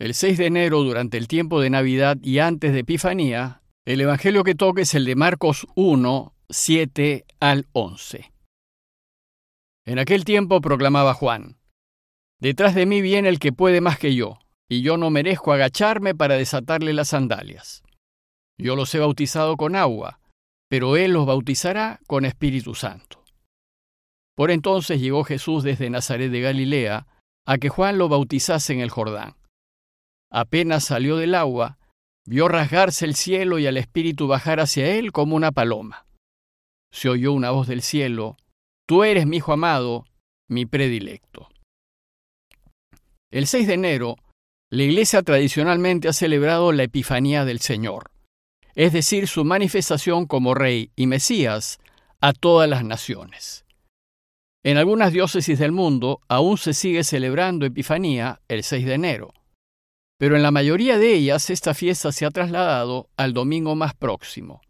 El 6 de enero, durante el tiempo de Navidad y antes de Epifanía, el Evangelio que toque es el de Marcos 1, 7 al 11. En aquel tiempo proclamaba Juan, Detrás de mí viene el que puede más que yo, y yo no merezco agacharme para desatarle las sandalias. Yo los he bautizado con agua, pero él los bautizará con Espíritu Santo. Por entonces llegó Jesús desde Nazaret de Galilea a que Juan lo bautizase en el Jordán. Apenas salió del agua, vio rasgarse el cielo y al Espíritu bajar hacia él como una paloma. Se oyó una voz del cielo, Tú eres mi Hijo amado, mi predilecto. El 6 de enero, la Iglesia tradicionalmente ha celebrado la Epifanía del Señor, es decir, su manifestación como Rey y Mesías a todas las naciones. En algunas diócesis del mundo aún se sigue celebrando Epifanía el 6 de enero pero en la mayoría de ellas esta fiesta se ha trasladado al domingo más próximo.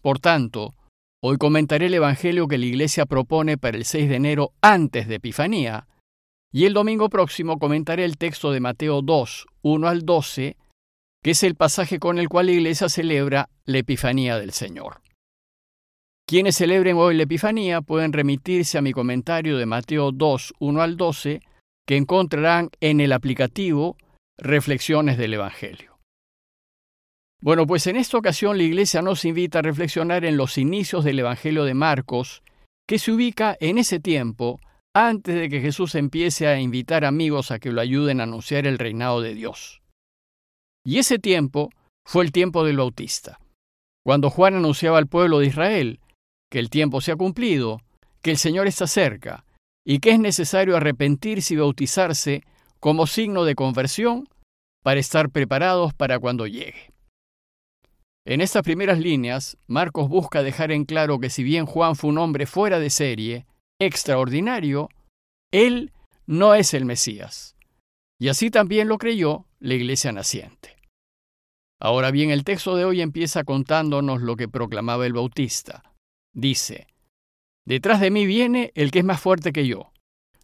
Por tanto, hoy comentaré el Evangelio que la Iglesia propone para el 6 de enero antes de Epifanía, y el domingo próximo comentaré el texto de Mateo 2, 1 al 12, que es el pasaje con el cual la Iglesia celebra la Epifanía del Señor. Quienes celebren hoy la Epifanía pueden remitirse a mi comentario de Mateo 2, 1 al 12, que encontrarán en el aplicativo Reflexiones del Evangelio. Bueno, pues en esta ocasión la Iglesia nos invita a reflexionar en los inicios del Evangelio de Marcos, que se ubica en ese tiempo antes de que Jesús empiece a invitar amigos a que lo ayuden a anunciar el reinado de Dios. Y ese tiempo fue el tiempo del Bautista, cuando Juan anunciaba al pueblo de Israel que el tiempo se ha cumplido, que el Señor está cerca y que es necesario arrepentirse y bautizarse como signo de conversión para estar preparados para cuando llegue. En estas primeras líneas, Marcos busca dejar en claro que si bien Juan fue un hombre fuera de serie, extraordinario, él no es el Mesías. Y así también lo creyó la iglesia naciente. Ahora bien, el texto de hoy empieza contándonos lo que proclamaba el Bautista. Dice, Detrás de mí viene el que es más fuerte que yo,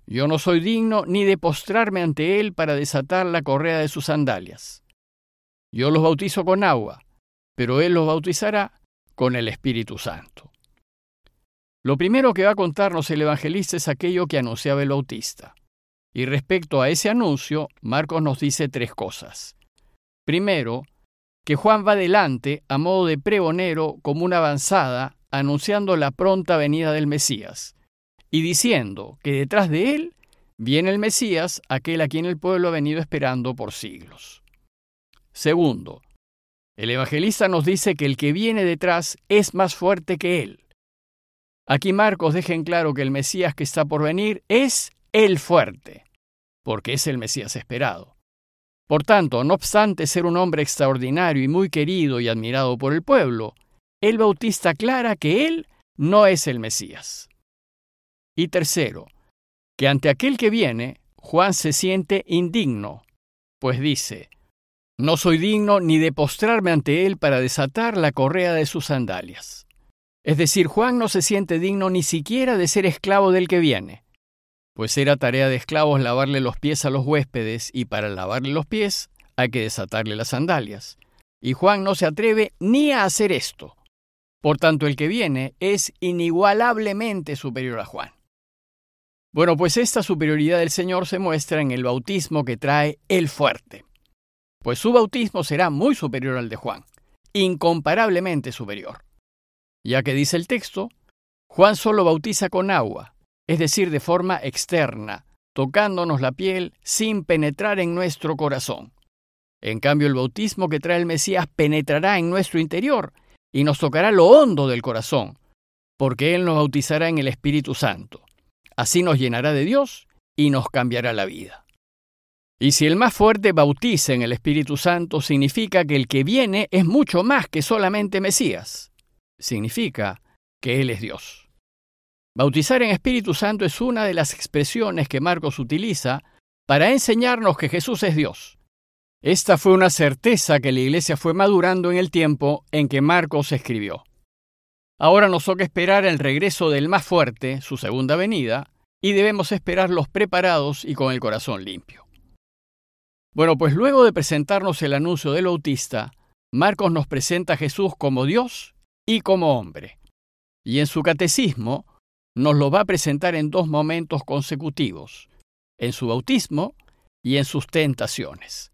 yo no soy digno ni de postrarme ante él para desatar la correa de sus sandalias. Yo los bautizo con agua, pero él los bautizará con el Espíritu Santo. Lo primero que va a contarnos el evangelista es aquello que anunciaba el bautista. Y respecto a ese anuncio, Marcos nos dice tres cosas. Primero, que Juan va adelante a modo de pregonero como una avanzada, anunciando la pronta venida del Mesías y diciendo que detrás de él viene el Mesías, aquel a quien el pueblo ha venido esperando por siglos. Segundo, el evangelista nos dice que el que viene detrás es más fuerte que él. Aquí Marcos deja en claro que el Mesías que está por venir es el fuerte, porque es el Mesías esperado. Por tanto, no obstante ser un hombre extraordinario y muy querido y admirado por el pueblo, el Bautista aclara que él no es el Mesías. Y tercero, que ante aquel que viene, Juan se siente indigno, pues dice, no soy digno ni de postrarme ante él para desatar la correa de sus sandalias. Es decir, Juan no se siente digno ni siquiera de ser esclavo del que viene, pues era tarea de esclavos lavarle los pies a los huéspedes y para lavarle los pies hay que desatarle las sandalias. Y Juan no se atreve ni a hacer esto. Por tanto, el que viene es inigualablemente superior a Juan. Bueno, pues esta superioridad del Señor se muestra en el bautismo que trae el fuerte. Pues su bautismo será muy superior al de Juan, incomparablemente superior. Ya que dice el texto, Juan solo bautiza con agua, es decir, de forma externa, tocándonos la piel sin penetrar en nuestro corazón. En cambio, el bautismo que trae el Mesías penetrará en nuestro interior y nos tocará lo hondo del corazón, porque Él nos bautizará en el Espíritu Santo. Así nos llenará de Dios y nos cambiará la vida. Y si el más fuerte bautiza en el Espíritu Santo, significa que el que viene es mucho más que solamente Mesías. Significa que Él es Dios. Bautizar en Espíritu Santo es una de las expresiones que Marcos utiliza para enseñarnos que Jesús es Dios. Esta fue una certeza que la Iglesia fue madurando en el tiempo en que Marcos escribió. Ahora nos toca esperar el regreso del más fuerte, su segunda venida, y debemos esperarlos preparados y con el corazón limpio. Bueno, pues luego de presentarnos el anuncio del bautista, Marcos nos presenta a Jesús como Dios y como hombre. Y en su catecismo nos lo va a presentar en dos momentos consecutivos, en su bautismo y en sus tentaciones.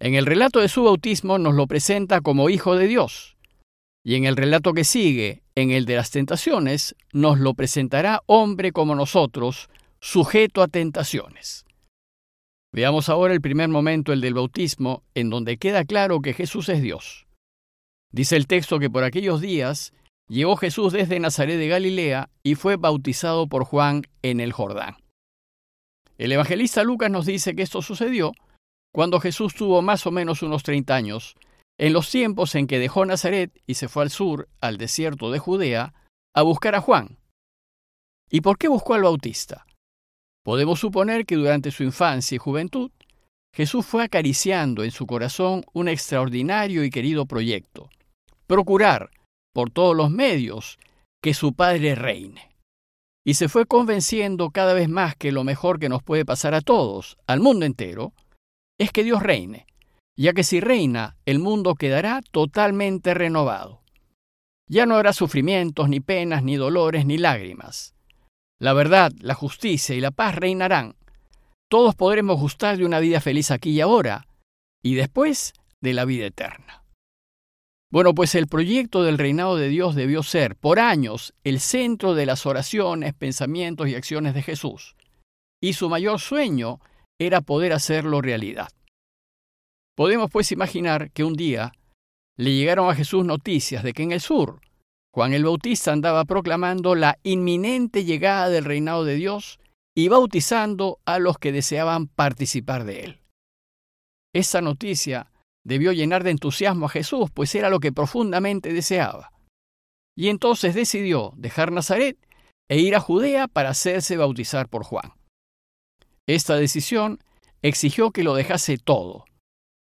En el relato de su bautismo nos lo presenta como Hijo de Dios, y en el relato que sigue, en el de las tentaciones, nos lo presentará hombre como nosotros, sujeto a tentaciones. Veamos ahora el primer momento, el del bautismo, en donde queda claro que Jesús es Dios. Dice el texto que por aquellos días llegó Jesús desde Nazaret de Galilea y fue bautizado por Juan en el Jordán. El evangelista Lucas nos dice que esto sucedió cuando Jesús tuvo más o menos unos 30 años, en los tiempos en que dejó Nazaret y se fue al sur, al desierto de Judea, a buscar a Juan. ¿Y por qué buscó al Bautista? Podemos suponer que durante su infancia y juventud, Jesús fue acariciando en su corazón un extraordinario y querido proyecto, procurar, por todos los medios, que su Padre reine y se fue convenciendo cada vez más que lo mejor que nos puede pasar a todos, al mundo entero, es que Dios reine, ya que si reina, el mundo quedará totalmente renovado. Ya no habrá sufrimientos, ni penas, ni dolores, ni lágrimas. La verdad, la justicia y la paz reinarán. Todos podremos gustar de una vida feliz aquí y ahora, y después de la vida eterna. Bueno, pues el proyecto del reinado de Dios debió ser, por años, el centro de las oraciones, pensamientos y acciones de Jesús. Y su mayor sueño era poder hacerlo realidad. Podemos pues imaginar que un día le llegaron a Jesús noticias de que en el sur Juan el Bautista andaba proclamando la inminente llegada del reinado de Dios y bautizando a los que deseaban participar de él. Esa noticia debió llenar de entusiasmo a Jesús, pues era lo que profundamente deseaba. Y entonces decidió dejar Nazaret e ir a Judea para hacerse bautizar por Juan. Esta decisión exigió que lo dejase todo,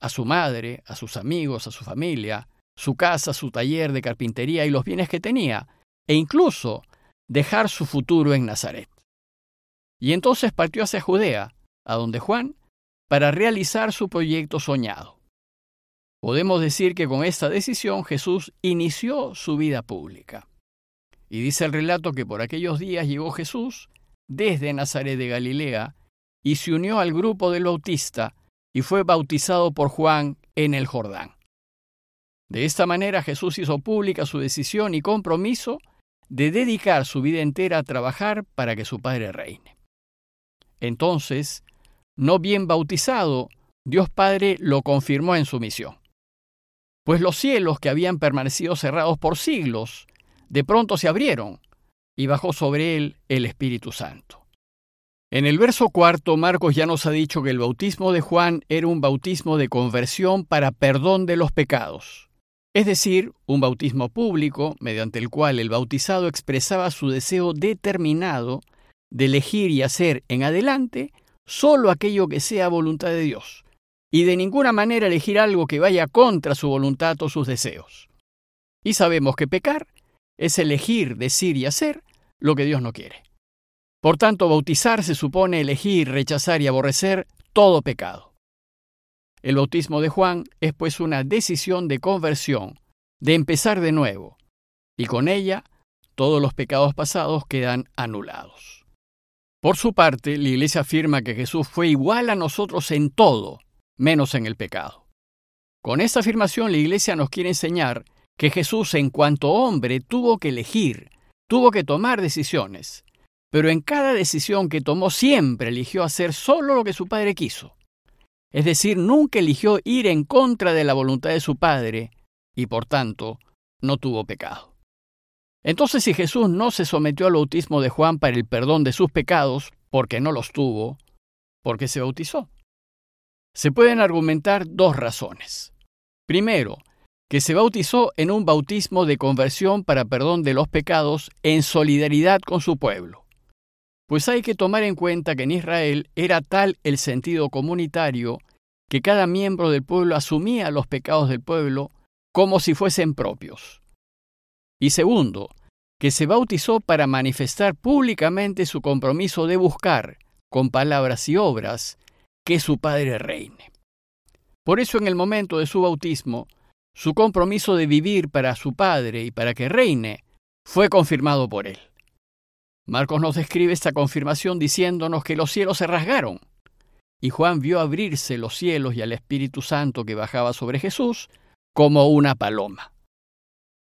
a su madre, a sus amigos, a su familia, su casa, su taller de carpintería y los bienes que tenía, e incluso dejar su futuro en Nazaret. Y entonces partió hacia Judea, a donde Juan, para realizar su proyecto soñado. Podemos decir que con esta decisión Jesús inició su vida pública. Y dice el relato que por aquellos días llegó Jesús desde Nazaret de Galilea y se unió al grupo del Bautista y fue bautizado por Juan en el Jordán. De esta manera Jesús hizo pública su decisión y compromiso de dedicar su vida entera a trabajar para que su Padre reine. Entonces, no bien bautizado, Dios Padre lo confirmó en su misión pues los cielos que habían permanecido cerrados por siglos, de pronto se abrieron y bajó sobre él el Espíritu Santo. En el verso cuarto, Marcos ya nos ha dicho que el bautismo de Juan era un bautismo de conversión para perdón de los pecados, es decir, un bautismo público mediante el cual el bautizado expresaba su deseo determinado de elegir y hacer en adelante solo aquello que sea voluntad de Dios, y de ninguna manera elegir algo que vaya contra su voluntad o sus deseos. Y sabemos que pecar es elegir, decir y hacer lo que Dios no quiere. Por tanto, bautizar se supone elegir, rechazar y aborrecer todo pecado. El bautismo de Juan es pues una decisión de conversión, de empezar de nuevo, y con ella todos los pecados pasados quedan anulados. Por su parte, la Iglesia afirma que Jesús fue igual a nosotros en todo, menos en el pecado. Con esta afirmación la Iglesia nos quiere enseñar que Jesús en cuanto hombre tuvo que elegir, tuvo que tomar decisiones, pero en cada decisión que tomó siempre eligió hacer solo lo que su Padre quiso. Es decir, nunca eligió ir en contra de la voluntad de su Padre y por tanto no tuvo pecado. Entonces si Jesús no se sometió al bautismo de Juan para el perdón de sus pecados, porque no los tuvo, porque se bautizó. Se pueden argumentar dos razones. Primero, que se bautizó en un bautismo de conversión para perdón de los pecados en solidaridad con su pueblo. Pues hay que tomar en cuenta que en Israel era tal el sentido comunitario que cada miembro del pueblo asumía los pecados del pueblo como si fuesen propios. Y segundo, que se bautizó para manifestar públicamente su compromiso de buscar, con palabras y obras, que su Padre reine. Por eso en el momento de su bautismo, su compromiso de vivir para su Padre y para que reine fue confirmado por él. Marcos nos describe esta confirmación diciéndonos que los cielos se rasgaron, y Juan vio abrirse los cielos y al Espíritu Santo que bajaba sobre Jesús como una paloma.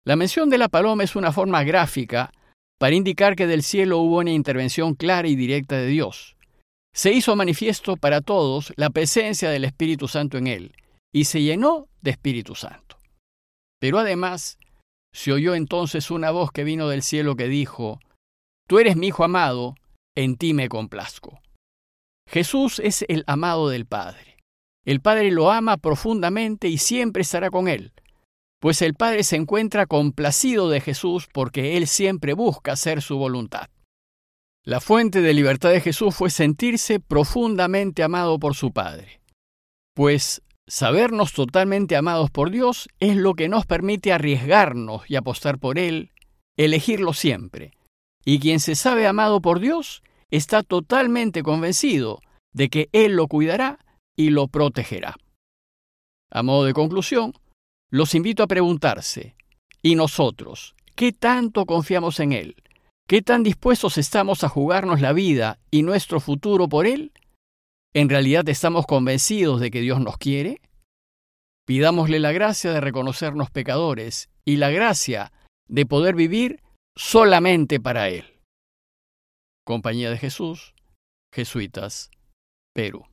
La mención de la paloma es una forma gráfica para indicar que del cielo hubo una intervención clara y directa de Dios. Se hizo manifiesto para todos la presencia del Espíritu Santo en él, y se llenó de Espíritu Santo. Pero además, se oyó entonces una voz que vino del cielo que dijo, Tú eres mi Hijo amado, en ti me complazco. Jesús es el amado del Padre. El Padre lo ama profundamente y siempre estará con él, pues el Padre se encuentra complacido de Jesús porque Él siempre busca hacer su voluntad. La fuente de libertad de Jesús fue sentirse profundamente amado por su Padre, pues sabernos totalmente amados por Dios es lo que nos permite arriesgarnos y apostar por Él, elegirlo siempre. Y quien se sabe amado por Dios está totalmente convencido de que Él lo cuidará y lo protegerá. A modo de conclusión, los invito a preguntarse, ¿y nosotros? ¿Qué tanto confiamos en Él? ¿Qué tan dispuestos estamos a jugarnos la vida y nuestro futuro por Él? ¿En realidad estamos convencidos de que Dios nos quiere? Pidámosle la gracia de reconocernos pecadores y la gracia de poder vivir solamente para Él. Compañía de Jesús, Jesuitas, Perú.